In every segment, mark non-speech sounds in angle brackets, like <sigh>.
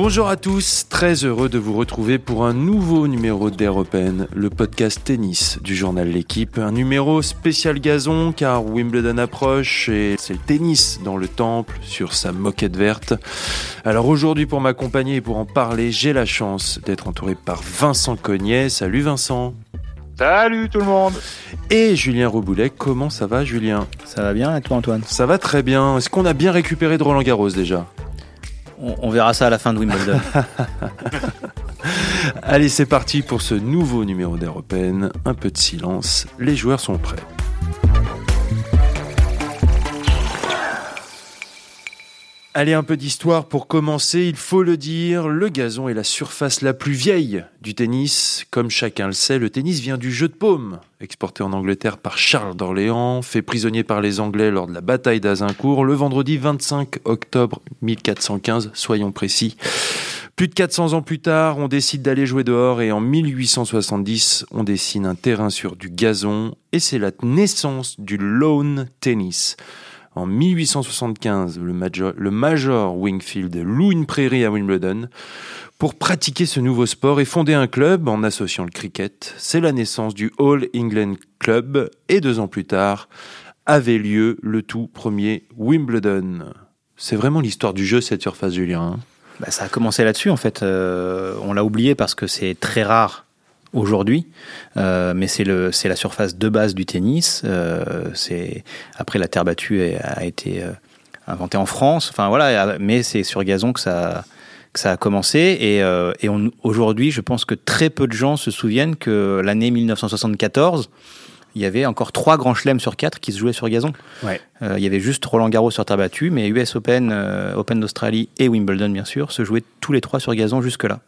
Bonjour à tous, très heureux de vous retrouver pour un nouveau numéro d'Air Open, le podcast tennis du journal L'équipe. Un numéro spécial gazon car Wimbledon approche et c'est le tennis dans le temple sur sa moquette verte. Alors aujourd'hui pour m'accompagner et pour en parler, j'ai la chance d'être entouré par Vincent Cognet. Salut Vincent Salut tout le monde Et Julien Reboulet, comment ça va Julien? Ça va bien et toi Antoine? Ça va très bien. Est-ce qu'on a bien récupéré de Roland Garros déjà? On, verra ça à la fin de Wimbledon. <laughs> Allez, c'est parti pour ce nouveau numéro d'Europen. Un peu de silence, les joueurs sont prêts. Allez, un peu d'histoire pour commencer. Il faut le dire, le gazon est la surface la plus vieille du tennis. Comme chacun le sait, le tennis vient du jeu de paume, exporté en Angleterre par Charles d'Orléans, fait prisonnier par les Anglais lors de la bataille d'Azincourt le vendredi 25 octobre 1415, soyons précis. Plus de 400 ans plus tard, on décide d'aller jouer dehors et en 1870, on dessine un terrain sur du gazon et c'est la naissance du lawn tennis. En 1875, le major, Wingfield loue une prairie à Wimbledon pour pratiquer ce nouveau sport et fonder un club en associant le cricket. C'est la naissance du All England Club et deux ans plus tard avait lieu le tout premier Wimbledon. C'est vraiment l'histoire du jeu cette surface, Julien. Hein. Bah, ça a commencé là-dessus en fait. Euh, on l'a oublié parce que c'est très rare aujourd'hui, euh, mais c'est le c'est la surface de base du tennis. Euh, c'est après la terre battue a, été euh, inventée en France. Enfin voilà, mais c'est sur gazon que ça que ça a commencé et, et aujourd'hui, je pense que très peu de gens se souviennent que l'année 1974 il y avait encore trois grands chelems sur quatre qui se jouaient sur gazon. Ouais. il y avait juste Roland Garros sur terre battue, mais US Open, Open d'Australie et Wimbledon, bien sûr, se jouaient tous les trois sur gazon jusque-là.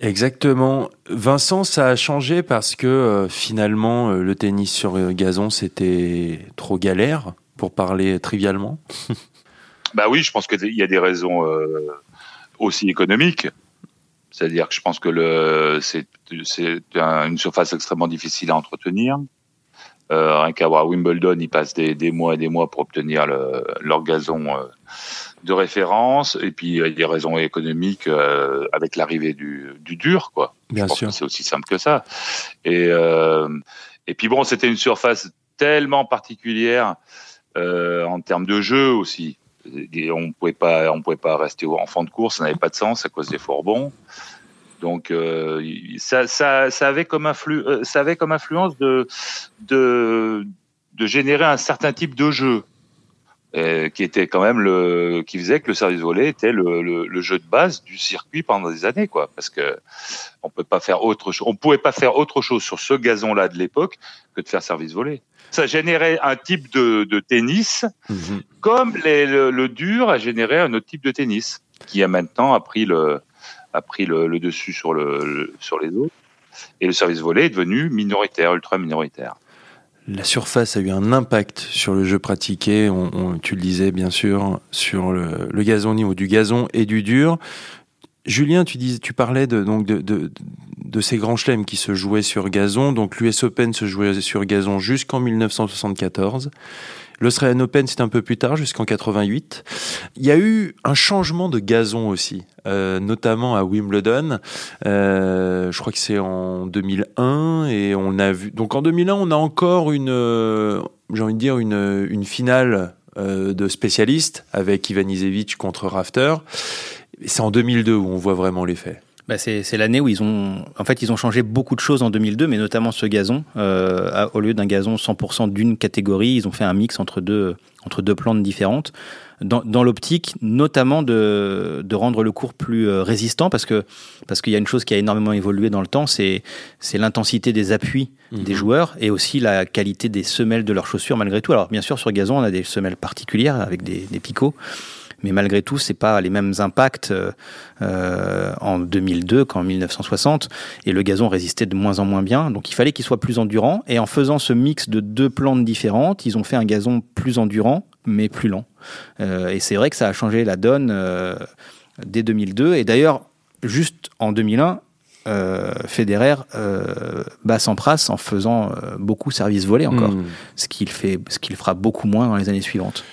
Exactement. Vincent, ça a changé parce que euh, finalement, euh, le tennis sur euh, gazon, c'était trop galère, pour parler trivialement? <laughs> bah oui, je pense qu'il y a des raisons aussi économiques. C'est-à-dire que je pense que c'est, une surface extrêmement difficile à entretenir. rien qu'à Wimbledon, ils passent des, mois et des mois pour obtenir le, leur gazon de référence et puis il y a des raisons économiques euh, avec l'arrivée du, du, dur quoi. Bien sûr. C'est aussi simple que ça. Et euh, et puis bon, c'était une surface tellement particulière euh, en termes de jeu aussi. Et on pouvait pas on pouvait pas rester en fond de course, ça n'avait pas de sens à cause des fourgons. Donc euh, ça, ça, ça avait comme influ, euh, ça avait comme influence de de de générer un certain type de jeu euh, qui était quand même le qui faisait que le service volé était le, le, le, jeu de base du circuit pendant des années quoi. Parce que on peut pas faire autre chose on pouvait pas faire autre chose sur ce gazon là de l'époque que de faire service volé ça générait un type de, de tennis mhm. comme les, le, le, dur a généré un autre type de tennis qui a maintenant a pris le a pris le, le dessus sur le, sur les autres. Et le service volé est devenu minoritaire ultra minoritaire la surface a eu un impact sur le jeu pratiqué. Tu le disais bien sûr sur le, gazon au niveau du gazon et du dur. Julien, tu parlais de, donc de ces grands chelems qui se jouaient sur gazon. Donc l'US Open se jouait sur gazon jusqu'en 1974. L'Australian Open, c'est un peu plus tard, jusqu'en 88. Il y a eu un changement de gazon aussi, euh, notamment à Wimbledon. Euh, je crois que c'est en 2001 et on a vu. Donc en 2001, on a encore une, euh, j'ai envie de dire une, une finale euh, de spécialistes avec Ivan Izevich contre Rafter. C'est en 2002 où on voit vraiment l'effet. Bah c'est l'année où ils ont, en fait, ils ont changé beaucoup de choses en 2002, mais notamment ce gazon. Euh, au lieu d'un gazon 100% d'une catégorie, ils ont fait un mix entre deux, entre deux plantes différentes, dans, dans l'optique notamment de, de rendre le cours plus euh, résistant, parce que parce qu'il y a une chose qui a énormément évolué dans le temps, c'est c'est l'intensité des appuis mhm. des joueurs et aussi la qualité des semelles de leurs chaussures malgré tout. Alors bien sûr sur gazon, on a des semelles particulières avec des, des picots mais malgré tout, c'est pas les mêmes impacts euh, euh en 2002 qu'en 1960, et le gazon résistait de moins en moins bien, donc il fallait qu'il soit plus endurant, et en faisant ce mix de deux plantes différentes, ils ont fait un gazon plus endurant, mais plus lent. Euh, et c'est vrai que ça a changé la donne euh, dès 2002, et d'ailleurs, juste en 2001, euh, Federer euh, bat Sampras en faisant euh, beaucoup service volé encore, mmh. ce qu'il fait, ce qu'il fera beaucoup moins dans les années suivantes.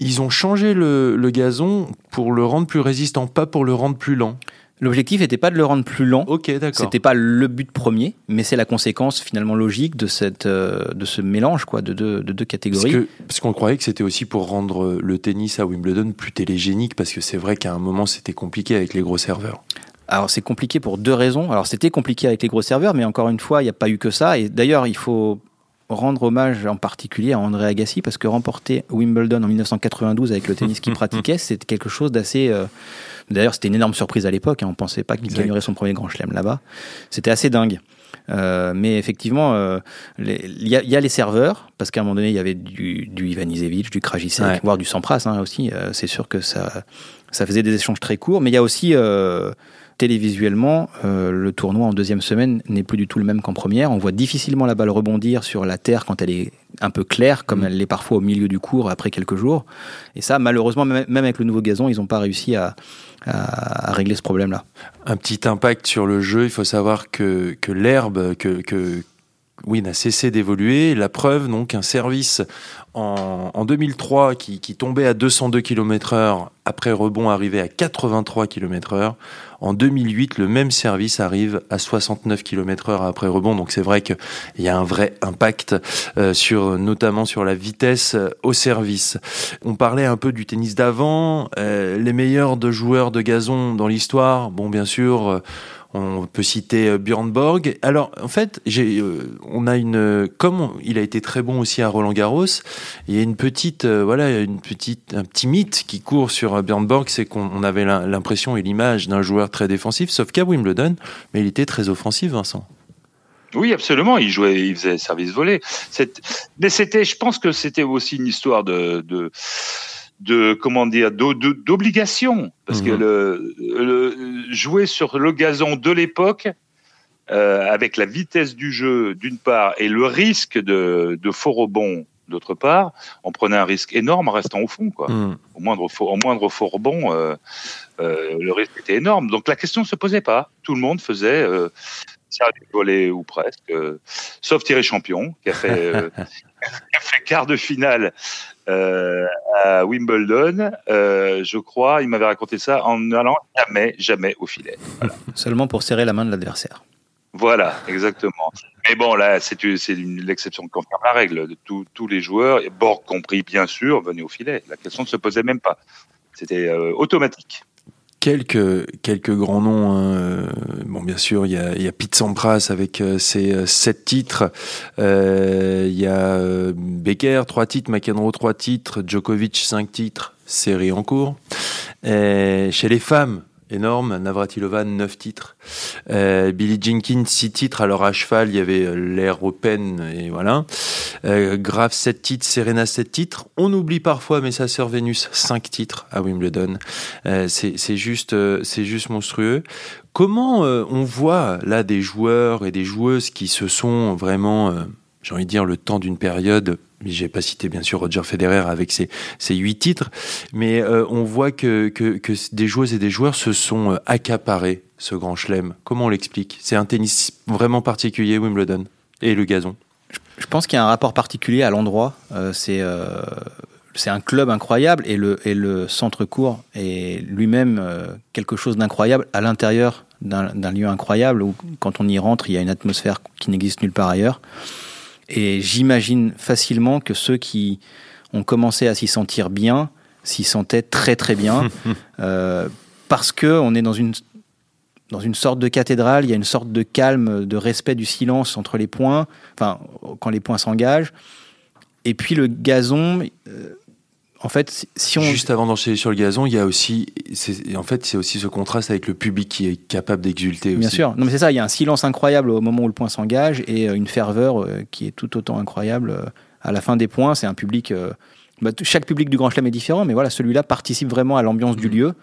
Ils ont changé le, le gazon pour le rendre plus résistant, pas pour le rendre plus lent. L'objectif n'était pas de le rendre plus lent. Ok, d'accord. C'était pas le but premier, mais c'est la conséquence finalement logique de cette euh, de ce mélange quoi de deux de deux catégories. Parce que- Parce qu'on croyait que c'était aussi pour rendre le tennis à Wimbledon plus télégénique, parce que c'est vrai qu'à un moment c'était compliqué avec les gros serveurs. Alors c'est compliqué pour deux raisons. Alors c'était compliqué avec les gros serveurs, mais encore une fois, il n'y a pas eu que ça. Et d'ailleurs, il faut rendre hommage en particulier à André Agassi parce que remporter Wimbledon en 1992 avec le <laughs> tennis qu'il pratiquait, c'est quelque chose d'assez. euh, D'ailleurs, c'était une énorme surprise à l'époque. hein. On pensait pas qu'il gagnerait son premier Grand Chelem là-bas. C'était assez dingue. Euh, mais effectivement, euh, il y, a- il y a les serveurs, parce qu'à un moment donné, il y avait du, du Ivan Izevich, du Krajicek, Ouais. voire du Sampras hein, aussi. C'est sûr que ça, ça faisait des échanges très courts. Mais il y a aussi, télévisuellement, euh, le tournoi en deuxième semaine n'est plus du tout le même qu'en première. On voit difficilement la balle rebondir sur la terre quand elle est un peu claire, comme Mm. elle l'est parfois au milieu du cours après quelques jours. Et ça, malheureusement, même même avec le nouveau gazon, ils n'ont pas réussi à, à- à régler ce problème-là. Un petit impact sur le jeu, il faut savoir que, que l'herbe, que, que oui, n'a cessé d'évoluer. La preuve, donc, un service en, en 2003 qui, tombait à 202 km/h après rebond arrivé à 83 km/h. En 2008, le même service arrive à 69 km/h après rebond. Donc c'est vrai qu'il y a un vrai impact euh, sur, notamment sur la vitesse euh, au service. On parlait un peu du tennis d'avant, euh, les meilleurs de joueurs de gazon dans l'histoire. Bon, bien sûr. euh, on peut citer euh, Björn Borg. Alors, en fait, euh, on a une, euh, comme il a été très bon aussi à Roland Garros, il y a une petite, voilà, une petite, un petit mythe qui court sur Björn Borg, c'est qu'on on avait l'im- l'impression et l'image d'un joueur très défensif, sauf qu'à Wimbledon, mais il était très offensif, Vincent. Oui, absolument. Il jouait, il faisait service volé. Mais c'était, je pense que c'était aussi une histoire de, de comment dire, d'obligation, parce que Mhm. le, le- jouer sur le gazon de l'époque. euh, avec la vitesse du jeu d'une part et le risque de, de faux rebond d'autre part, on prenait un risque énorme en restant au fond. Quoi. Hmm. Au moindre faux, au moindre faux rebond, euh, euh, le risque était énorme. Donc la question ne se posait pas. Tout le monde faisait volé ou presque, euh, sauf Thierry Champion, qui a fait, euh, <laughs> qui a fait quart de finale euh, à Wimbledon. Je crois, il m'avait raconté ça en allant jamais, jamais au filet. <laughs> Seulement pour serrer la main de l'adversaire. Voilà, exactement. Mais bon, là, c'est l'exception qui confirme la règle. De tous- tous les joueurs, et Borg compris bien sûr, venaient au filet. La question ne se posait même pas. C'était euh, automatique. Quelques, quelques grands noms. hein, euh, Bon, bien sûr, il y a, y Pete Sampras avec euh, ses euh, sept titres. Il y a Becker, trois titres. McEnroe, trois titres. Djokovic, cinq titres. Série en cours. Chez les femmes, énorme. Navratilova, neuf titres. Euh, Billie Jenkins, six titres. Alors à cheval, il y avait euh, l'Air Open et voilà. Euh, Graf, 7 titres. Serena, 7 titres. On oublie parfois, mais sa sœur Vénus, 5 titres à Wimbledon. Euh, c'est juste, euh, c'est juste monstrueux. Comment euh, on voit là des joueurs et des joueuses qui se sont vraiment, j'ai envie de dire, le temps d'une période. J'ai pas cité bien sûr Roger Federer avec ses, 8 titres, mais euh, on voit que, des joueuses et des joueurs se sont euh, accaparés ce grand chelem. Comment on l'explique? C'est un tennis vraiment particulier, Wimbledon, et le gazon? Je pense qu'il y a un rapport particulier à l'endroit. Euh, c'est un club incroyable et le, centre court est lui-même quelque chose d'incroyable à l'intérieur d'un lieu incroyable où quand on y rentre, il y a une atmosphère qui n'existe nulle part ailleurs. Et j'imagine facilement que ceux qui ont commencé à s'y sentir bien s'y sentaient très très bien <laughs> euh, parce que on est dans une dans une sorte de cathédrale, il y a une sorte de calme, de respect du silence entre les points, enfin, quand les points s'engagent. Et puis le gazon, euh, en fait, si on. Juste avant d'enchaîner sur le gazon, il y a aussi, en fait, c'est aussi ce contraste avec le public qui est capable d'exulter aussi. Bien sûr. Non, mais c'est ça, il y a un silence incroyable au moment où le point s'engage et euh, une ferveur euh, qui est tout autant incroyable euh, à la fin des points. C'est un public. bah, chaque public du Grand Chelem est différent, mais voilà, celui-là participe vraiment à l'ambiance du lieu.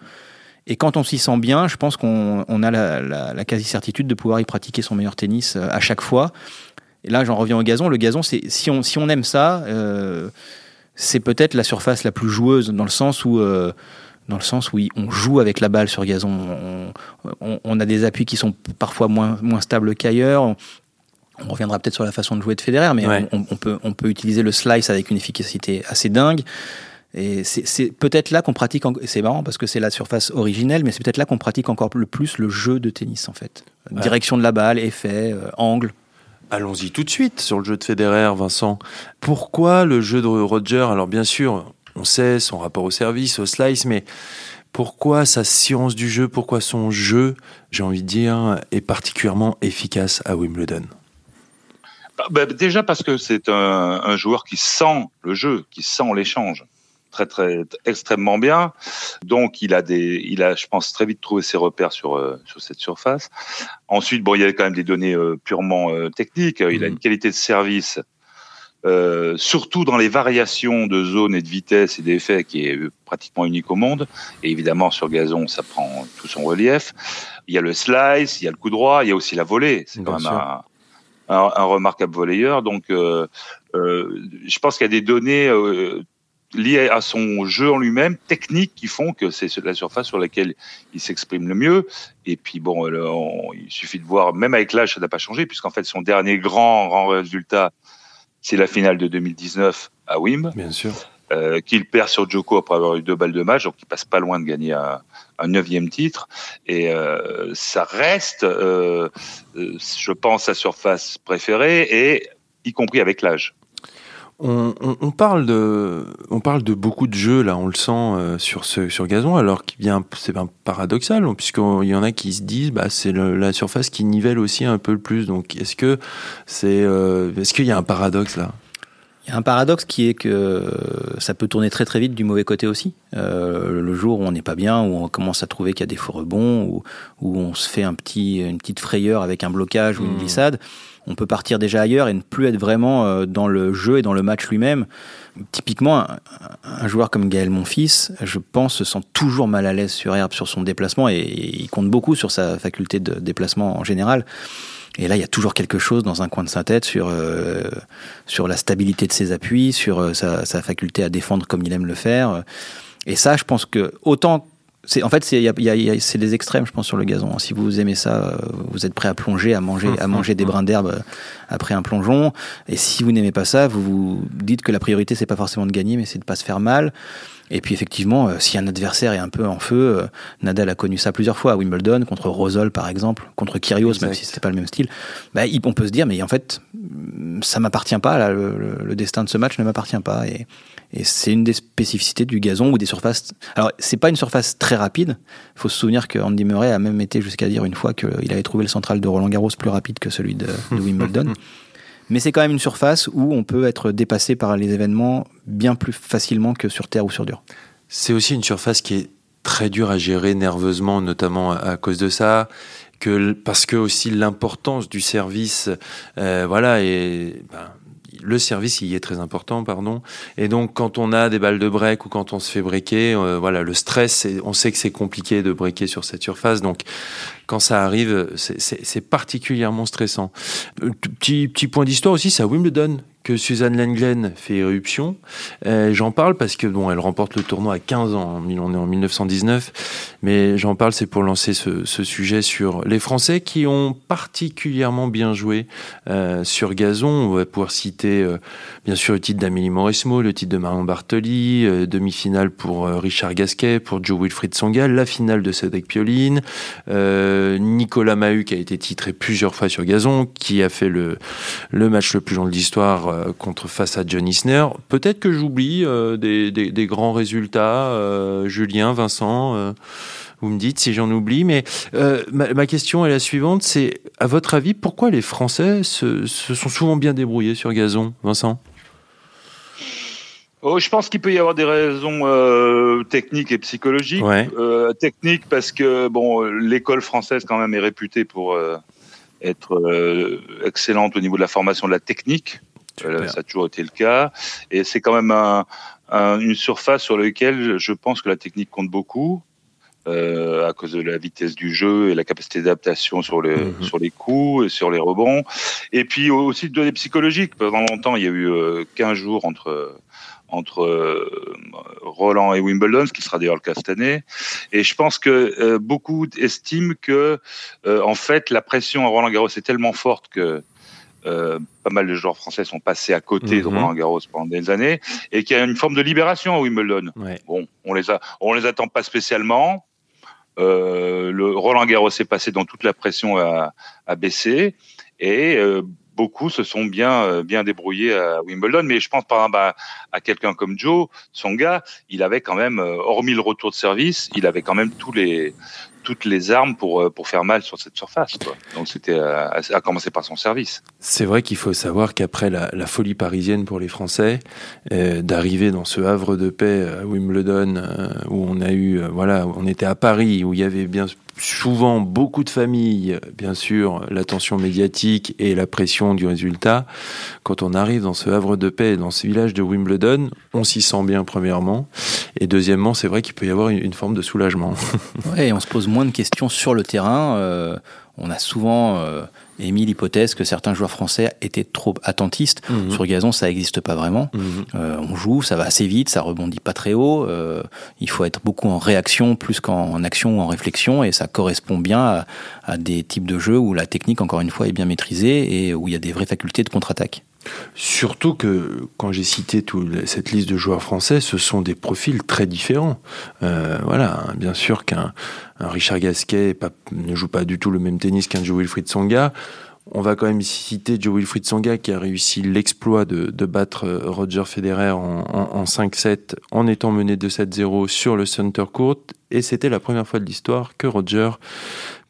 Et quand on s'y sent bien, je pense qu'on on a la, la- la quasi-certitude de pouvoir y pratiquer son meilleur tennis à chaque fois. Et là, j'en reviens au gazon. Le gazon, c'est si on, si on aime ça, euh, c'est peut-être la surface la plus joueuse dans le sens où. euh, dans le sens où on joue avec la balle sur gazon. On, on- on a des appuis qui sont parfois moins, moins stables qu'ailleurs. On, on reviendra peut-être sur la façon de jouer de Federer, mais Ouais. on, on peut, on peut utiliser le slice avec une efficacité assez dingue. Et c'est peut-être là qu'on pratique, c'est marrant parce que c'est la surface originelle, mais c'est peut-être là qu'on pratique encore le plus le jeu de tennis en fait. Direction de la balle, effet, euh, angle. Allons-y tout de suite sur le jeu de Federer, Vincent. Pourquoi le jeu de Roger? Alors bien sûr, on sait son rapport au service, au slice, mais pourquoi sa science du jeu, pourquoi son jeu, j'ai envie de dire, est particulièrement efficace à Wimbledon? Bah, bah, Déjà parce que c'est un, joueur qui sent le jeu, qui sent l'échange très très extrêmement bien. Donc il a des, il a, je pense très vite trouvé ses repères sur euh, sur cette surface. Ensuite, bon, il y a quand même des données euh, purement euh, techniques. Il a mmh. une qualité de service surtout dans les variations de zone et de vitesse et d'effet qui est pratiquement unique au monde. Et évidemment, sur gazon, ça prend tout son relief. Il y a le slice, il y a le coup droit, il y a aussi la volée. C'est quand même un, un, remarquable volleyeur. Donc, euh, euh, je pense qu'il y a des données euh, liées à son jeu en lui-même, techniques, qui font que c'est la surface sur laquelle il s'exprime le mieux. Et puis, bon, il suffit de voir, même avec l'âge, ça n'a pas changé, puisqu'en fait, son dernier grand, grand résultat, c'est la finale de 2019 à Wim. Bien sûr. Euh, qu'il perd sur Joko après avoir eu deux balles de match, donc il passe pas loin de gagner un, neuvième titre. Et euh, ça reste, euh, je pense, sa surface préférée, et y compris avec l'âge. On, parle de, on parle de beaucoup de jeux là, on le sent euh, sur ce sur gazon, alors qu'il vient, c'est un paradoxal, puisqu'il y en a qui se disent, bah c'est la surface qui nivelle aussi un peu le plus. Donc est-ce que c'est, euh, est-ce qu'il y a un paradoxe là? Il y a un paradoxe qui est que ça peut tourner très très vite du mauvais côté aussi. Euh, le jour où on n'est pas bien, où on commence à trouver qu'il y a des faux rebonds, où, où on se fait un petit, une petite frayeur avec un blocage ou une mmh. glissade, on peut partir déjà ailleurs et ne plus être vraiment euh, dans le jeu et dans le match lui-même. Typiquement, un, joueur comme Gaël Monfils, je pense, se sent toujours mal à l'aise sur herbe, sur son déplacement, et, il compte beaucoup sur sa faculté de déplacement en général. Et là, il y a toujours quelque chose dans un coin de sa tête sur, euh, la stabilité de ses appuis, sur euh, sa, sa, faculté à défendre comme il aime le faire. Et ça, je pense que autant en fait c'est des extrêmes je pense sur le gazon. Si vous aimez ça, euh, vous êtes prêt à plonger, à manger, à manger des brins d'herbe euh, après un plongeon. Et si vous n'aimez pas ça, vous vous dites que la priorité c'est pas forcément de gagner, mais c'est de pas se faire mal. Et puis effectivement, euh, si un adversaire est un peu en feu, Nadal a connu ça plusieurs fois à Wimbledon contre Rosol par exemple, contre Kyrgios, même si c'était pas le même style. Bah, on peut se dire mais en fait ça m'appartient pas là, le, le, destin de ce match ne m'appartient pas et et c'est une des spécificités du gazon ou des surfaces. Alors, c'est pas une surface très rapide. Il faut se souvenir que Andy Murray a même été jusqu'à dire une fois qu'il avait trouvé le central de Roland Garros plus rapide que celui de, Wimbledon. <laughs> Mais c'est quand même une surface où on peut être dépassé par les événements bien plus facilement que sur terre ou sur dur. C'est aussi une surface qui est très dure à gérer nerveusement, notamment à cause de ça. Que, parce que aussi l'importance du service, euh, voilà, et ben, le service il y est très important, pardon. Et donc quand on a des balles de break ou quand on se fait breaker, euh, voilà, le stress, on sait que c'est compliqué de breaker sur cette surface. Donc quand ça arrive, c'est particulièrement stressant. Euh, petit, point d'histoire aussi, c'est à Wimbledon que Suzanne Lenglen fait éruption. Euh, j'en parle parce que bon, elle remporte le tournoi à 15 ans. On est en 1919, mais j'en parle c'est pour lancer ce, sujet sur les Français qui ont particulièrement bien joué euh, sur gazon. On va pouvoir citer bien sûr le titre d'Amélie Mauresmo, le titre de Marion Bartoli, demi-finale pour Richard Gasquet, pour Joe Wilfried Songal, la finale de Cédric Pioline, Nicolas Mahut qui a été titré plusieurs fois sur gazon, qui a fait le, le match le plus long de l'histoire euh, contre face à John Isner. Peut-être que j'oublie euh, des, des, grands résultats. Euh, Julien, Vincent, vous me dites si j'en oublie. Mais ma, question est la suivante c'est, à votre avis, pourquoi les Français se, sont souvent bien débrouillés sur gazon, Vincent? Oh, je pense qu'il peut y avoir des raisons techniques et psychologiques. Ouais. techniques parce que bon, l'école française quand même est réputée pour être excellente au niveau de la formation de la technique. Euh, ça a toujours été le cas. Et c'est quand même un, une surface sur laquelle je pense que la technique compte beaucoup. Euh, à cause de la vitesse du jeu et la capacité d'adaptation sur les mhm. sur les coups et sur les rebonds et puis aussi de données psychologiques pendant longtemps il y a eu euh, 15 jours entre entre euh, Roland et Wimbledon, ce qui sera d'ailleurs le cas cette année. Et je pense que euh, beaucoup estiment que, en fait, la pression à Roland Garros est tellement forte que euh, pas mal de joueurs français sont passés à côté de mhm. Roland Garros pendant des années et qu'il y a une forme de libération à Wimbledon. Bon, on les a, on les attend pas spécialement. Euh, le Roland Garros est passé dans toute la pression à, à baisser et euh, beaucoup se sont bien euh, bien débrouillés à Wimbledon. Mais je pense par exemple à, à quelqu'un comme Joe, son gars, il avait quand même, euh, hormis le retour de service, il avait quand même les toutes les armes pour, euh, pour faire mal sur cette surface. Donc c'était à, commencer par son service. C'est vrai qu'il faut savoir qu'après la, folie parisienne pour les Français, d'arriver dans ce havre de paix à Wimbledon, où on a eu, voilà, on était à Paris, où il y avait bien souvent beaucoup de familles, bien sûr, l'attention médiatique et la pression du résultat. Quand on arrive dans ce havre de paix, dans ce village de Wimbledon, on s'y sent bien premièrement, et deuxièmement, c'est vrai qu'il peut y avoir une, forme de soulagement. <laughs> ouais, on se pose moins de questions sur le terrain. Euh, on a souvent euh, émis l'hypothèse que certains joueurs français étaient trop attentistes. Mmh. Sur gazon, ça n'existe pas vraiment. Mmh. Euh, on joue, ça va assez vite, ça rebondit pas très haut. Euh, il faut être beaucoup en réaction plus qu'en action ou en réflexion, et ça correspond bien à, à, des types de jeux où la technique, encore une fois, est bien maîtrisée et où il y a des vraies facultés de contre-attaque. Surtout que quand j'ai cité cette liste de joueurs français, ce sont des profils très différents. Euh, voilà, hein, bien sûr qu'un Richard Gasquet ne joue pas du tout le même tennis qu'un Joe Wilfried Songa. On va quand même citer Joe Wilfried Songa qui a réussi l'exploit de, de, battre Roger Federer en, en, en 5-7 en étant mené 2-7-0 sur le Center Court. Et c'était la première fois de l'histoire que Roger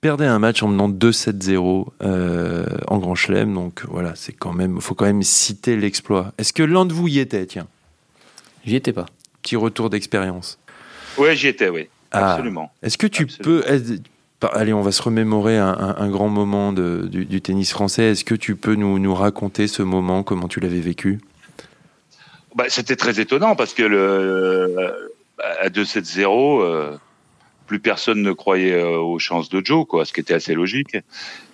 perdait un match en menant 2-7-0 euh, en Grand Chelem. Donc voilà, c'est quand même, faut quand même citer l'exploit. Est-ce que l'un de vous y était, tiens? J'y étais pas. Petit retour d'expérience. Oui, j'y étais, oui. Ah. Absolument. Est-ce que tu Absolument. peux. Allez, on va se remémorer un, grand moment de, du, tennis français. Est-ce que tu peux nous, raconter ce moment, comment tu l'avais vécu? Bah, C'était très étonnant parce que à 2-7-0, euh, plus personne ne croyait euh, aux chances de Joe, quoi, ce qui était assez logique.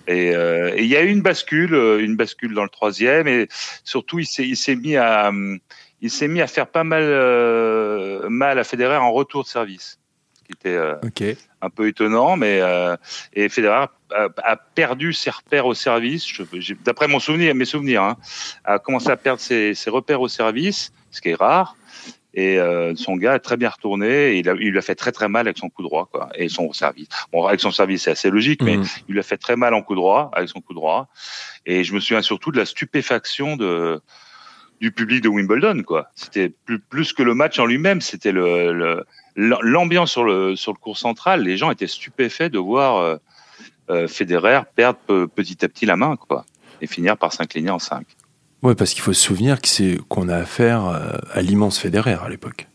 Et euh, il y a eu une bascule, une bascule dans le troisième, et surtout il s'est mis à faire pas mal mal à Federer en retour de service, ce qui était euh, okay. un peu étonnant, mais euh, et Federer a, a, perdu ses repères au service. D'après mon souvenir, mes souvenirs, hein, a commencé à perdre ses, ses repères au service, ce qui est rare. Et euh, son gars est très bien retourné. Et il, a, il lui a fait très très mal avec son coup droit, quoi, et son service. Bon, avec son service, c'est assez logique, mais mmh. il lui a fait très mal en coup droit, avec son coup droit. Et je me souviens surtout de la stupéfaction de du public de Wimbledon, quoi. C'était plus, plus que le match en lui-même, c'était le l'ambiance sur le sur le cours central. Les gens étaient stupéfaits de voir euh, euh, Federer perdre petit à petit la main, quoi, et finir par s'incliner en 5. Oui, parce qu'il faut se souvenir que c'est qu'on a affaire euh, à l'immense Federer à l'époque.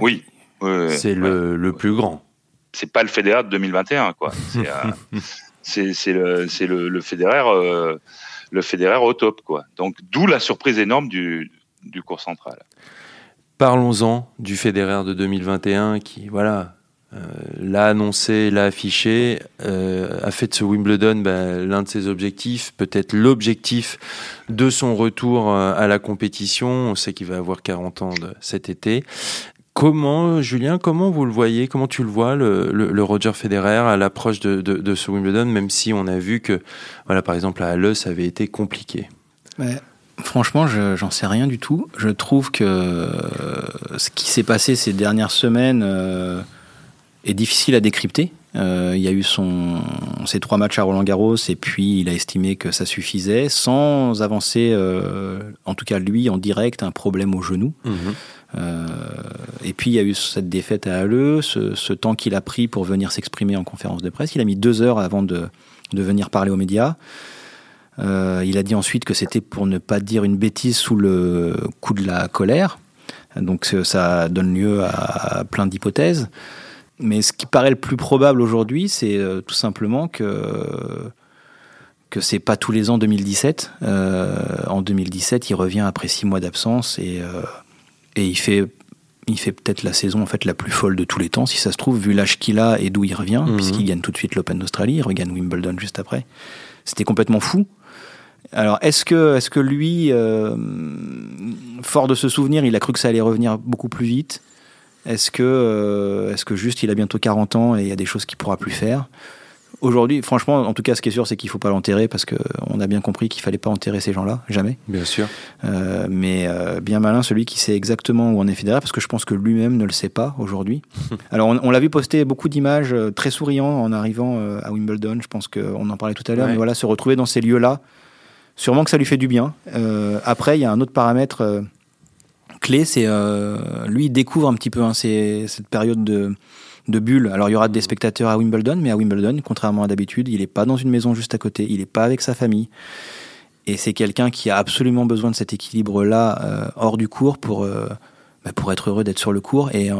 Oui. c'est ouais. le, le, plus grand. C'est pas le Federer de 2021, quoi. C'est euh, <laughs> le, le, le Federer, euh, le Federer au top, quoi. Donc d'où la surprise énorme du, du cours central. Parlons-en du Federer de 2021 qui, voilà, euh, l'a annoncé, l'a affiché, euh, a fait de ce Wimbledon ben, l'un de ses objectifs, peut-être l'objectif de son retour euh, à la compétition. On sait qu'il va avoir 40 ans cet été. Comment, Julien, comment vous le voyez? Comment tu le vois, le, le, le Roger Federer, à l'approche de, de, de, ce Wimbledon, même si on a vu que, voilà, par exemple, à Halle, ça avait été compliqué? Ouais. Franchement, j'en sais rien du tout. Je trouve que ce qui s'est passé ces dernières semaines euh, est difficile à décrypter. Euh, il y a eu son, ses trois matchs à Roland Garros et puis il a estimé que ça suffisait sans avancer, euh, en tout cas lui en direct, un problème au genou. Mmh. Euh, et puis il y a eu cette défaite à Halle, ce, temps qu'il a pris pour venir s'exprimer en conférence de presse. Il a mis deux heures avant de, venir parler aux médias. Euh, il a dit ensuite que c'était pour ne pas dire une bêtise sous le coup de la colère. Donc ça donne lieu à plein d'hypothèses. Mais ce qui paraît le plus probable aujourd'hui, c'est euh, tout simplement que que c'est pas tous les ans 2017. Euh, en 2017, il revient après six mois d'absence et euh, et il fait il fait peut-être la saison en fait la plus folle de tous les temps, si ça se trouve, vu l'âge qu'il a et d'où il revient, mmh. puisqu'il gagne tout de suite l'Open d'Australie, il regagne Wimbledon juste après. C'était complètement fou. Alors, est-ce que, est-ce que lui, euh, fort de ce souvenir, il a cru que ça allait revenir beaucoup plus vite? Est-ce que, euh, est-ce que juste il a bientôt 40 ans et il y a des choses qu'il pourra plus faire? Aujourd'hui, franchement, en tout cas, ce qui est sûr, c'est qu'il faut pas l'enterrer parce que on a bien compris qu'il fallait pas enterrer ces gens-là, jamais. Bien sûr. Euh, mais euh, bien malin celui qui sait exactement où on est fédéré, parce que je pense que lui-même ne le sait pas aujourd'hui. <laughs> Alors, on, on l'a vu poster beaucoup d'images euh, très souriant en arrivant à Wimbledon. Je pense qu'on en parlait tout à l'heure, Ouais. mais voilà, se retrouver dans ces lieux-là, sûrement que ça lui fait du bien. Euh, après, il y a un autre paramètre clé, c'est lui il découvre un petit peu hein, ces- cette période de de bulle. Alors il y aura des spectateurs à Wimbledon, mais à Wimbledon, contrairement à d'habitude, il n'est pas dans une maison juste à côté, il n'est pas avec sa famille. Et c'est quelqu'un qui a absolument besoin de cet équilibre-là euh, hors du cours pour, euh, bah, pour être heureux d'être sur le cours. Et euh,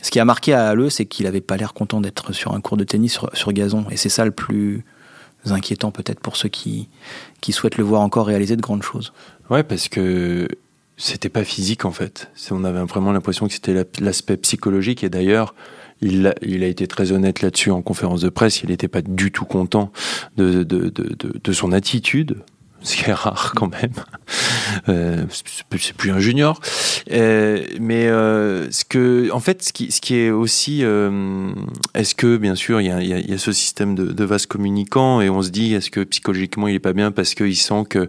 ce qui a marqué à Halle, c'est qu'il n'avait pas l'air content d'être sur un cours de tennis sur, sur gazon. Et c'est ça le plus inquiétant peut-être pour ceux qui, qui souhaitent le voir encore réaliser de grandes choses. Ouais, parce que c'était pas physique en fait. On avait vraiment l'impression que c'était la- l'aspect psychologique. Et d'ailleurs, il a, il a été très honnête là-dessus en conférence de presse. Il n'était pas du tout content de, de, de, de, de son attitude. Ce qui est rare quand même. Euh, c'est plus- un junior. Euh, mais euh, ce que, en fait, ce qui, ce qui est aussi, est-ce que, bien sûr, il y a, y a- y a ce système de, de vase communicant et on se dit, est-ce que psychologiquement il est pas bien parce qu'il sent que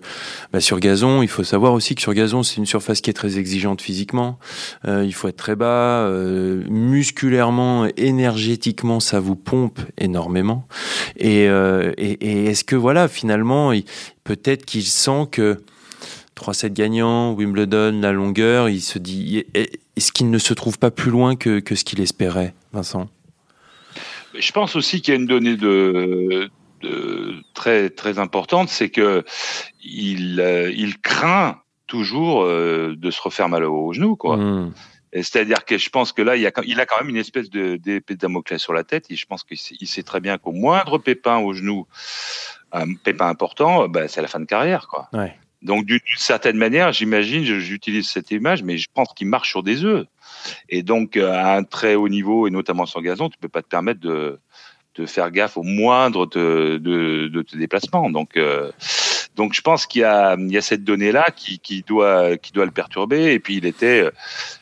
bah, sur gazon, il faut savoir aussi que sur gazon, c'est une surface qui est très exigeante physiquement. Il faut être très bas, musculairement, énergétiquement, ça vous pompe énormément. Et, euh, et, et est-ce que voilà, finalement, peut-être qu'il sent que 3-7 gagnants, Wimbledon, la longueur, il se dit, est-ce qu'il ne se trouve pas plus loin que, que ce qu'il espérait, Vincent? Je pense aussi qu'il y a une donnée de, de très très importante, c'est que il euh, il craint toujours euh, de se refaire mal au genou, quoi. Hmm. C'est-à-dire que je pense que là, il, y a, quand- il a quand même une espèce de d'épée de Damoclès sur la tête. Et je pense qu'il sait, il sait très bien qu'au moindre pépin au genou, un pépin important, bah, c'est la fin de carrière, quoi. Ouais. Donc d'une certaine manière, j'imagine, j'utilise cette image, mais je pense qu'il marche sur des œufs. Et donc euh, à un très haut niveau et notamment sur gazon, tu peux pas te permettre de de faire gaffe au moindre de de, de tes déplacements. Donc euh, donc je pense qu'il y a il y a cette donnée là qui qui doit qui doit le perturber. Et puis il était euh,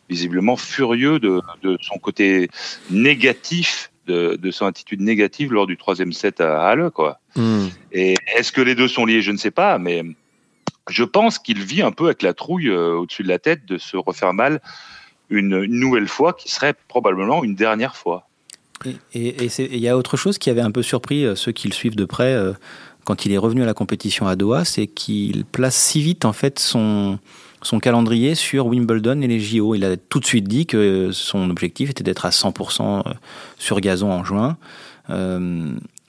visiblement furieux de de son côté négatif. De, de son attitude négative lors du troisième set à Halle, quoi. Hmm. Et est-ce que les deux sont liés? Je ne sais pas, mais je pense qu'il vit un peu avec la trouille euh, au-dessus de la tête de se refaire mal une, nouvelle fois, qui serait probablement une dernière fois. Et- il y a autre chose qui avait un peu surpris euh, ceux qui le suivent de près euh, quand il est revenu à la compétition à Doha, c'est qu'il place si vite en fait son, calendrier sur Wimbledon et les JO. Il a tout de suite dit que son objectif était d'être à 100% sur gazon en juin.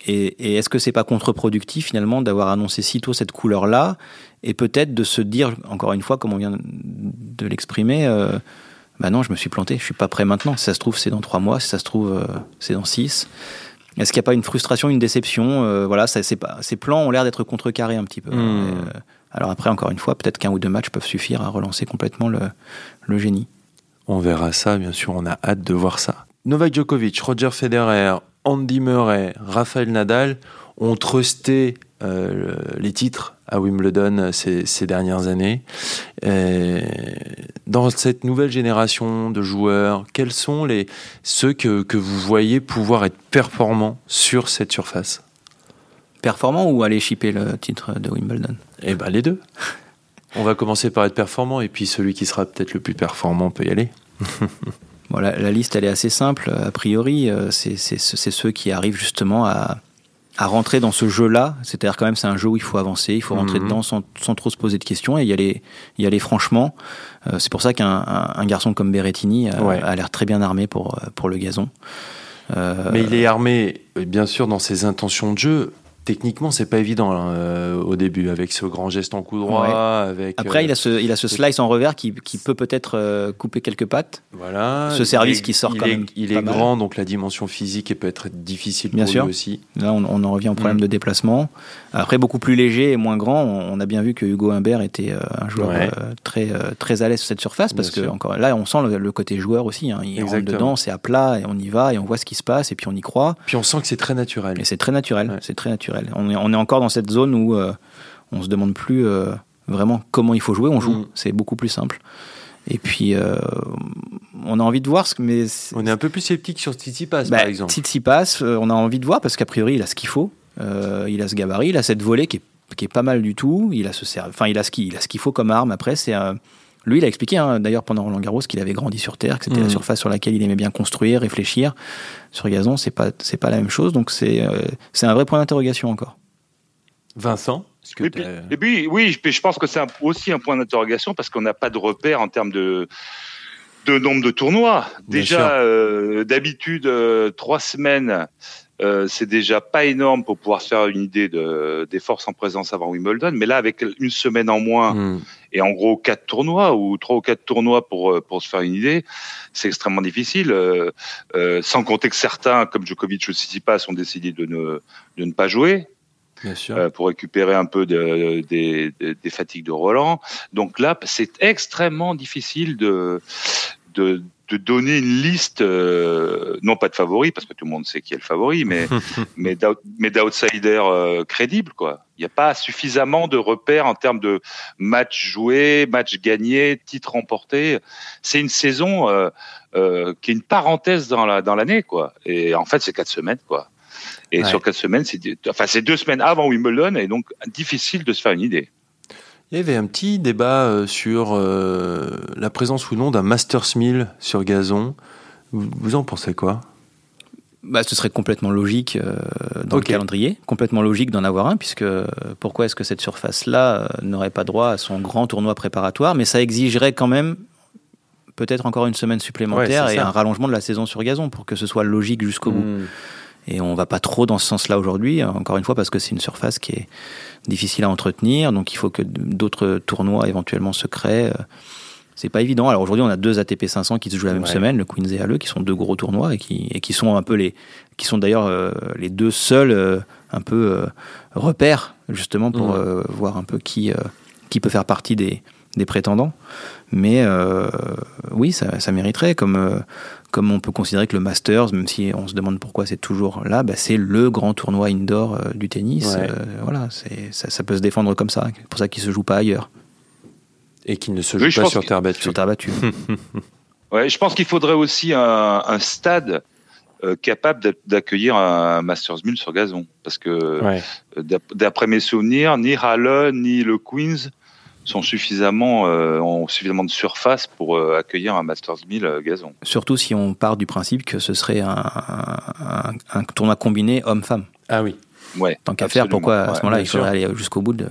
Et et est-ce que c'est pas contre-productif finalement d'avoir annoncé si tôt cette couleur-là et peut-être de se dire, encore une fois, comme on vient de l'exprimer, euh, bah non, je me suis planté, je suis pas prêt maintenant. Si ça se trouve, c'est dans trois mois, si ça se trouve, euh, c'est dans six. Est-ce qu'il n'y a pas une frustration, une déception Euh, Voilà, ça, c'est pas, ces plans ont l'air d'être contrecarrés un petit peu. Hmm. Euh, alors après, encore une fois, peut-être qu'un ou deux matchs peuvent suffire à relancer complètement le, le génie. On verra ça, bien sûr, on a hâte de voir ça. Novak Djokovic, Roger Federer, Andy Murray, Rafael Nadal ont trusté euh, les titres à Wimbledon ces, ces dernières années. Et dans cette nouvelle génération de joueurs, quels sont les, ceux que, que vous voyez pouvoir être performants sur cette surface? Performant ou aller chipper le titre de Wimbledon? Eh ben les deux. On va commencer par être performant et puis celui qui sera peut-être le plus performant peut y aller. <laughs> Bon, la, la liste, elle est assez simple. A priori, euh, c'est ceux qui arrivent justement à, à rentrer dans ce jeu-là. C'est-à-dire quand même, c'est un jeu où il faut avancer, il faut rentrer Mhm. dedans sans, sans trop se poser de questions et y aller, y aller franchement. Euh, c'est pour ça qu'un un, un garçon comme Berrettini a, Ouais. a l'air très bien armé pour, euh, pour le gazon. Euh, Mais il est armé, euh, bien sûr, dans ses intentions de jeu. Techniquement, c'est pas évident hein, euh, au début, avec ce grand geste en coup droit. Avec, Après, euh, il, a ce, il a ce slice en revers qui, qui peut peut-être euh, couper quelques pattes. voilà, ce service est- qui sort il quand est, même Il pas est mal. grand, donc la dimension physique peut être difficile Bien pour sûr. lui aussi. Là, on, on en revient au problème Mm. de déplacement. Après, beaucoup plus léger et moins grand, on, on a bien vu que Hugo Humbert était un joueur Ouais. très, très à l'aise sur cette surface parce Bien que sûr. encore là, on sent le, le côté joueur aussi. hein. Il rentre Exactement. dedans, c'est à plat et on y va et on voit ce qui se passe et puis on y croit. Puis on sent que c'est très naturel. Et c'est très naturel. Ouais. C'est très naturel. On est, on est encore dans cette zone où euh, on se demande plus euh, vraiment comment il faut jouer. On joue. Mm. C'est beaucoup plus simple. Et puis, euh, on a envie de voir ce que. Mais on est un peu plus sceptique sur Tsitsipas, bah, par exemple. Tsitsipas, euh, on a envie de voir parce qu'a priori, il a ce qu'il faut. Il a ce gabarit, il a cette volée qui est, qui est pas mal du tout. Il a ce, enfin, il a ce qu'il, a ce qu'il faut comme arme. Après, c'est lui, il a expliqué hein, d'ailleurs pendant Roland Garros qu'il avait grandi sur terre, que c'était la mmh. surface sur laquelle il aimait bien construire, réfléchir. Sur gazon, c'est pas c'est pas la même chose, donc c'est c'est un vrai point d'interrogation encore. Vincent et, puis, oui, je pense que c'est aussi un point d'interrogation parce qu'on n'a pas de repère en termes de, de nombre de tournois. déjà, euh, d'habitude, euh, trois semaines, euh, c'est déjà pas énorme pour pouvoir se faire une idée de, des forces en présence avant Wimbledon. Mais là, avec une semaine en moins hmm. Et en gros quatre tournois ou trois ou quatre tournois pour pour se faire une idée, c'est extrêmement difficile. sans compter que certains, comme Djokovic ou Tsitsipas, ont décidé de ne de ne pas jouer. Euh, pour récupérer un peu de, des fatigues de Roland. Donc là, c'est extrêmement difficile de, de, de donner une liste, euh, non pas de favoris, parce que tout le monde sait qui est le favori, mais, <laughs> mais d'outsiders euh, crédibles. Quoi. Il n'y a pas suffisamment de repères en termes de matchs joués, matchs gagnés, titres remportés. C'est une saison qui est une parenthèse dans l'année. La, dans quoi. Et en fait, c'est quatre semaines. quoi. Et sur quatre semaines, c'est enfin, deux semaines avant Wimbledon, et donc difficile de se faire une idée. Il y avait un petit débat euh, sur euh, la présence ou non d'un Masters 1000 sur gazon. Vous, en pensez quoi? Bah, ce serait complètement logique euh, dans le calendrier, complètement logique d'en avoir un, puisque pourquoi est-ce que cette surface-là n'aurait pas droit à son grand tournoi préparatoire? Mais ça exigerait quand même peut-être encore une semaine supplémentaire et un rallongement de la saison sur gazon pour que ce soit logique jusqu'au bout. Et on va pas trop dans ce sens-là aujourd'hui, encore une fois parce que c'est une surface qui est difficile à entretenir, donc il faut que d'autres tournois éventuellement se créent. C'est pas évident. Alors aujourd'hui, on a deux ATP 500 qui se jouent la même semaine, le Queens et Halle, qui sont deux gros tournois et qui, et qui sont un peu les, qui sont d'ailleurs euh, les deux seuls euh, un peu euh, repères justement pour mmh. voir un peu qui qui peut faire partie des, des prétendants. Mais oui, ça, ça, mériterait comme comme on peut considérer que le Masters, même si on se demande pourquoi c'est toujours là, bah, c'est le grand tournoi indoor euh, du tennis. Euh, voilà, ça, ça, peut se défendre comme ça. C'est pour ça qu'il ne se joue pas ailleurs. Et qu'il ne se joue pas sur terre battue. Sur terre battue. <laughs> ouais, je pense qu'il faudrait aussi un, stade euh, capable d'accueillir un Masters 1000 sur gazon. Parce que d'après mes souvenirs, ni Halle ni le Queens sont suffisamment, euh, ont suffisamment de surface pour euh, accueillir un Masters 1000 euh, gazon. Surtout si on part du principe que ce serait un, un, tournoi combiné homme-femme. Ah oui. Ouais, Tant qu'à faire, pourquoi à ce moment-là il faudrait aller jusqu'au bout de,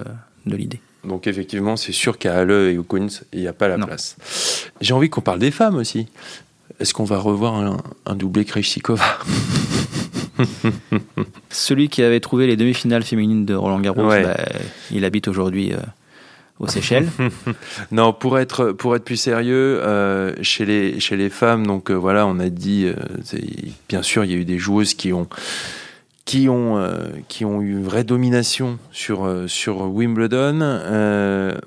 de l'idée donc effectivement, c'est sûr qu'à Halle et au Queens, il n'y a pas la place. J'ai envie qu'on parle des femmes aussi. Est-ce qu'on va revoir un, doublé Krejcikova? <laughs> Celui qui avait trouvé les demi-finales féminines de Roland Garros, bah, il habite aujourd'hui aux Seychelles <laughs> Non, pour être pour être plus sérieux, euh, chez les chez les femmes, donc euh, voilà, on a dit, euh, bien sûr, il y a eu des joueuses qui ont qui ont qui ont eu une vraie domination sur sur Wimbledon.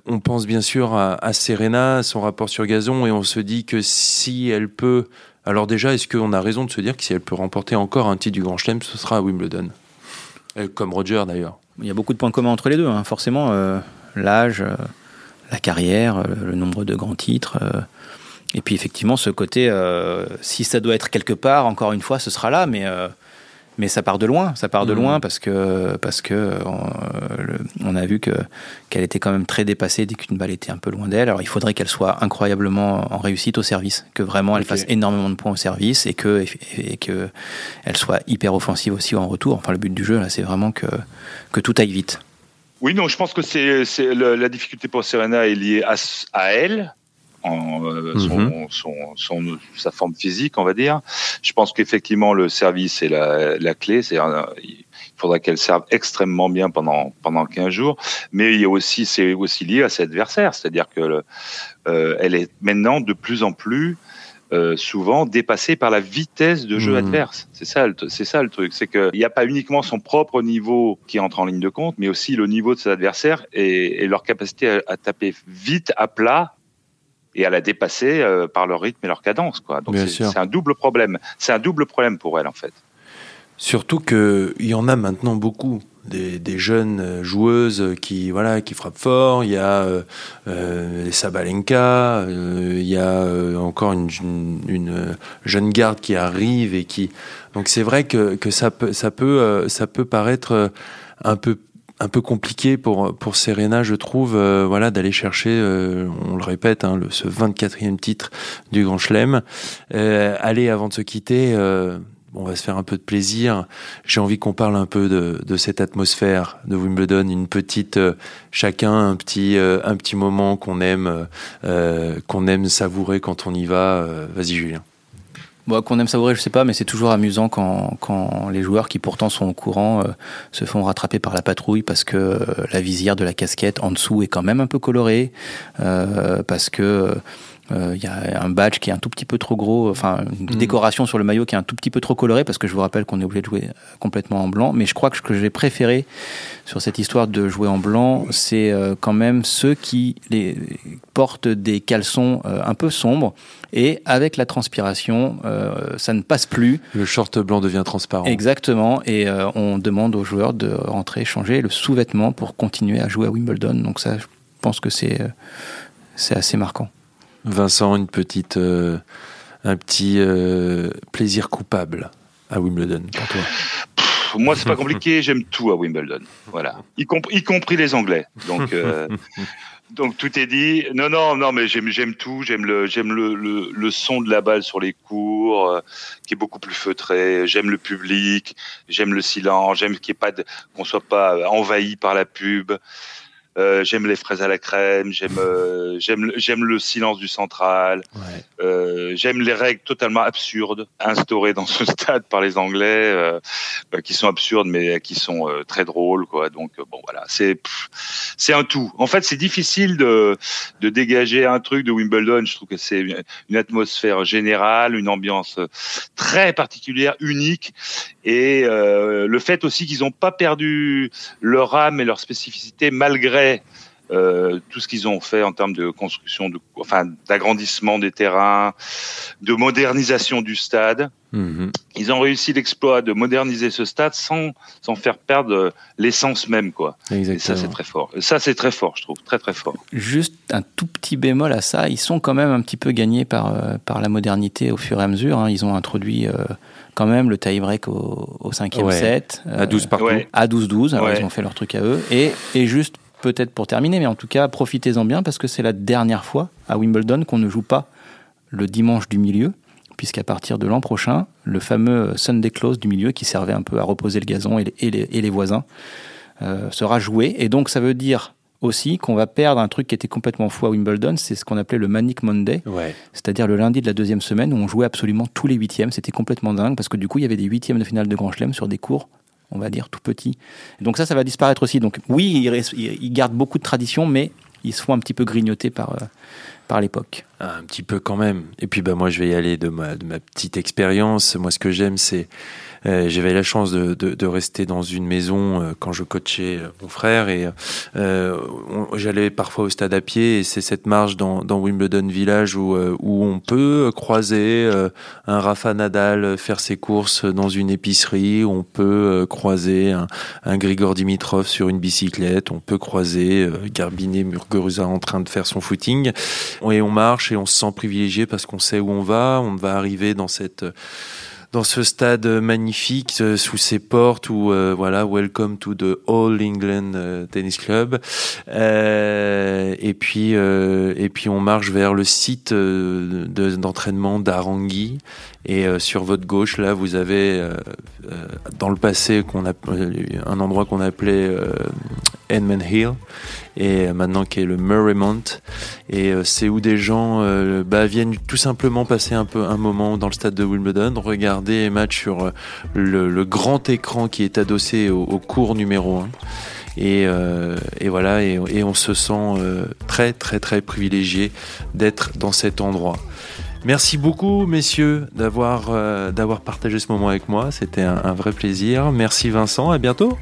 on pense bien sûr à, à, Serena, son rapport sur gazon, et on se dit que si elle peut, alors déjà, est-ce qu'on a raison de se dire que si elle peut remporter encore un titre du Grand Chelem, ce sera à Wimbledon, comme Roger d'ailleurs. Il y a beaucoup de points communs entre les deux, hein. forcément l'âge, euh, la carrière, euh, le nombre de grands titres. Euh, et puis effectivement, ce côté, si ça doit être quelque part, encore une fois, ce sera là, mais mais ça part de loin, ça part de mmh. loin parce que parce que on, a vu que qu'elle était quand même très dépassée dès qu'une balle était un peu loin d'elle. Alors il faudrait qu'elle soit incroyablement en réussite au service, que vraiment elle fasse énormément de points au service et que et, que elle soit hyper offensive aussi en retour. Enfin le but du jeu là, c'est vraiment que que tout aille vite. Oui, non, je pense que c'est la difficulté pour Serena est liée à, à elle, en, euh, mhm. son, son, sa forme physique, on va dire. Je pense qu'effectivement le service est la, la clé. C'est il faudra qu'elle serve extrêmement bien pendant pendant 15 jours. Mais il y a aussi c'est aussi lié à ses adversaires, c'est-à-dire que euh, elle est maintenant de plus en plus euh, souvent dépassé par la vitesse de jeu mmh. adverse. C'est ça, c'est ça le truc. C'est qu'il n'y a pas uniquement son propre niveau qui entre en ligne de compte, mais aussi le niveau de ses adversaires et, leur capacité à, taper vite à plat et à la dépasser euh, par leur rythme et leur cadence. Quoi. Donc c'est un double problème. C'est un double problème pour elle en fait. Surtout qu'il y en a maintenant beaucoup. Des, jeunes joueuses qui voilà qui frappent fort. Il y a les Sabalenka, il y a encore une, une, jeune garde qui arrive et qui donc c'est vrai que, que ça peut ça peut ça peut paraître un peu un peu compliqué pour pour Serena, je trouve, euh, voilà, d'aller chercher, euh, on le répète, hein, le, ce 24e titre du Grand Chelem. Euh, allez, avant de se quitter, on va se faire un peu de plaisir. J'ai envie qu'on parle un peu de, cette atmosphère de Wimbledon, une petite, chacun un petit un petit moment qu'on aime qu'on aime savourer quand on y va. Vas-y, Julien. Bon, qu'on aime savourer, je sais pas, mais c'est toujours amusant quand, quand, les joueurs qui pourtant sont au courant euh, se font rattraper par la patrouille parce que euh, la visière de la casquette en dessous est quand même un peu colorée, euh, parce que il euh, y a un badge qui est un tout petit peu trop gros, enfin une mm. décoration sur le maillot qui est un tout petit peu trop colorée parce que je vous rappelle qu'on est obligé de jouer complètement en blanc. Mais je crois que ce que j'ai préféré sur cette histoire de jouer en blanc, c'est euh, quand même ceux qui les portent des caleçons euh, un peu sombres et avec la transpiration, ça ne passe plus. Le short blanc devient transparent. Exactement, et on demande aux joueurs de rentrer, changer le sous-vêtement pour continuer à jouer à Wimbledon. Donc ça, je pense que c'est c'est assez marquant. Vincent, une petite, euh, un petit euh, plaisir coupable à Wimbledon pour toi Moi, c'est pas compliqué. <laughs> J'aime tout à Wimbledon. Voilà, y, compris les Anglais. Donc, euh, <laughs> donc tout est dit. Non, non, non, mais j'aime, tout. J'aime le, j'aime le, le, son de la balle sur les cours, qui est beaucoup plus feutré. J'aime le public. J'aime le silence. J'aime qu'il y ait pas qu'on soit pas envahi par la pub. Euh, j'aime les fraises à la crème, j'aime euh, j'aime j'aime le silence du central, euh, j'aime les règles totalement absurdes instaurées dans ce <laughs> stade par les Anglais, euh, qui sont absurdes mais qui sont très drôles. Donc bon voilà, c'est un tout. En fait, c'est difficile de dégager un truc de Wimbledon. Je trouve que c'est une atmosphère générale, une ambiance très particulière, unique, et le fait aussi qu'ils n'ont pas perdu leur âme et leur spécificité malgré euh, tout ce qu'ils ont fait en termes de construction, de, enfin d'agrandissement des terrains, de modernisation du stade. Mhm. Ils ont réussi l'exploit de moderniser ce stade sans, sans faire perdre l'essence même, quoi. Et ça, c'est très fort. Ça, c'est très fort, je trouve, très très fort. Juste un tout petit bémol à ça, ils sont quand même un petit peu gagnés par, euh, par la modernité au fur et à mesure. Hein. Ils ont introduit. Euh, quand même le tie-break au, au cinquième set. à 12 partout. À 12-12, ils ont fait leur truc à eux. Et, et juste peut-être pour terminer, mais en tout cas, profitez-en bien parce que c'est la dernière fois à Wimbledon qu'on ne joue pas le dimanche du milieu, puisqu'à partir de l'an prochain, le fameux Sunday Close du milieu qui servait un peu à reposer le gazon et les, voisins euh, sera joué. Et donc, ça veut dire aussi qu'on va perdre un truc qui était complètement fou à Wimbledon, c'est ce qu'on appelait le Manic Monday, c'est-à-dire le lundi de la deuxième semaine où on jouait absolument tous les huitièmes. C'était complètement dingue parce que du coup, il y avait des huitièmes de finale de Grand Chelem sur des cours on va dire, tout petit. Donc ça, ça va disparaître aussi. Donc oui, ils, gardent beaucoup de traditions, mais ils se font un petit peu grignoter par, euh, par l'époque. Un petit peu quand même. Et puis bah, moi, je vais y aller de ma, de ma petite expérience. Moi, ce que j'aime, c'est j'avais la chance de, de, de, rester dans une maison euh, quand je coachais euh, mon frère et j'allais parfois au stade à pied et c'est cette marche dans, dans, Wimbledon Village où, où on peut croiser un Rafa Nadal faire ses courses dans une épicerie, on peut croiser un, un Grigor Dimitrov sur une bicyclette, on peut croiser Garbinet Muguruza en train de faire son footing. Et on marche et on se sent privilégié parce qu'on sait où on va, on va arriver dans cette dans ce stade magnifique euh, sous ses portes où euh, voilà welcome to the All England euh, Tennis Club. Et puis et puis on marche vers le site d'entraînement d'Arangui. Et sur votre gauche là vous avez dans le passé qu'on a un endroit qu'on appelait Edmund Hill et maintenant qui est le Murraymont et euh, c'est où des gens euh, bah, viennent tout simplement passer un peu un moment dans le stade de Wimbledon, regarder les matchs sur euh, le, grand écran qui est adossé au, cours numéro 1 et, voilà et, on se sent très très très privilégié d'être dans cet endroit. Merci beaucoup, messieurs, d'avoir d'avoir partagé ce moment avec moi. C'était un, vrai plaisir. Merci Vincent. À bientôt.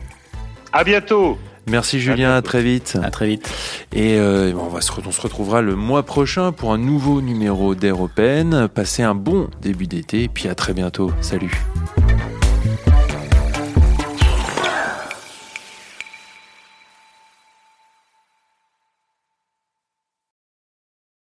À bientôt. Merci Julien, à, très vite. À très vite. Et euh, on, va se, on se retrouvera le mois prochain pour un nouveau numéro d'Air Passez un bon début d'été, et puis à très bientôt. Salut.